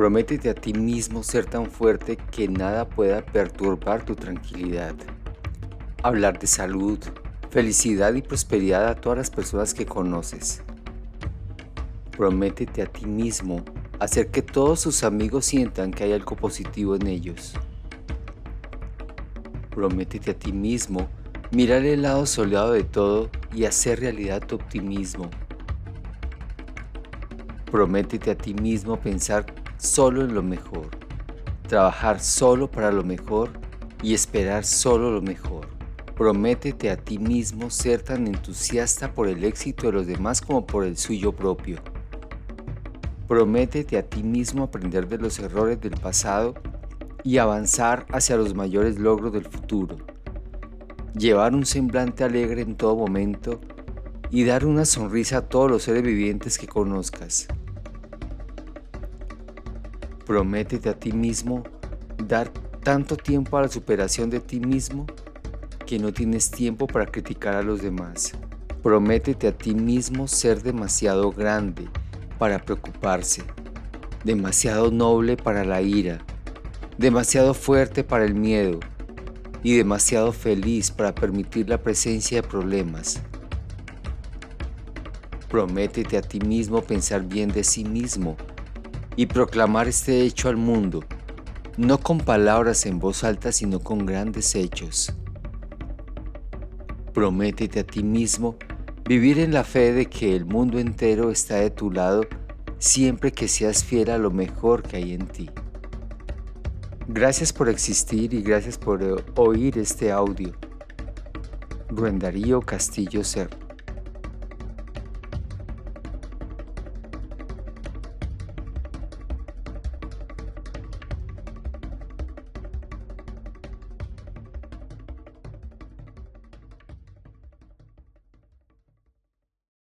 Prométete a ti mismo ser tan fuerte que nada pueda perturbar tu tranquilidad. Hablar de salud, felicidad y prosperidad a todas las personas que conoces. Prométete a ti mismo hacer que todos tus amigos sientan que hay algo positivo en ellos. Prométete a ti mismo mirar el lado soleado de todo y hacer realidad tu optimismo. Prométete a ti mismo pensar solo en lo mejor, trabajar solo para lo mejor y esperar solo lo mejor. Prométete a ti mismo ser tan entusiasta por el éxito de los demás como por el suyo propio. Prométete a ti mismo aprender de los errores del pasado y avanzar hacia los mayores logros del futuro. Llevar un semblante alegre en todo momento y dar una sonrisa a todos los seres vivientes que conozcas. Prométete a ti mismo dar tanto tiempo a la superación de ti mismo que no tienes tiempo para criticar a los demás. Prométete a ti mismo ser demasiado grande para preocuparse, demasiado noble para la ira, demasiado fuerte para el miedo y demasiado feliz para permitir la presencia de problemas. Prométete a ti mismo pensar bien de sí mismo y proclamar este hecho al mundo, no con palabras en voz alta, sino con grandes hechos. Prométete a ti mismo vivir en la fe de que el mundo entero está de tu lado siempre que seas fiel a lo mejor que hay en ti. Gracias por existir y gracias por oír este audio. Ruen Darío Castillo Serpa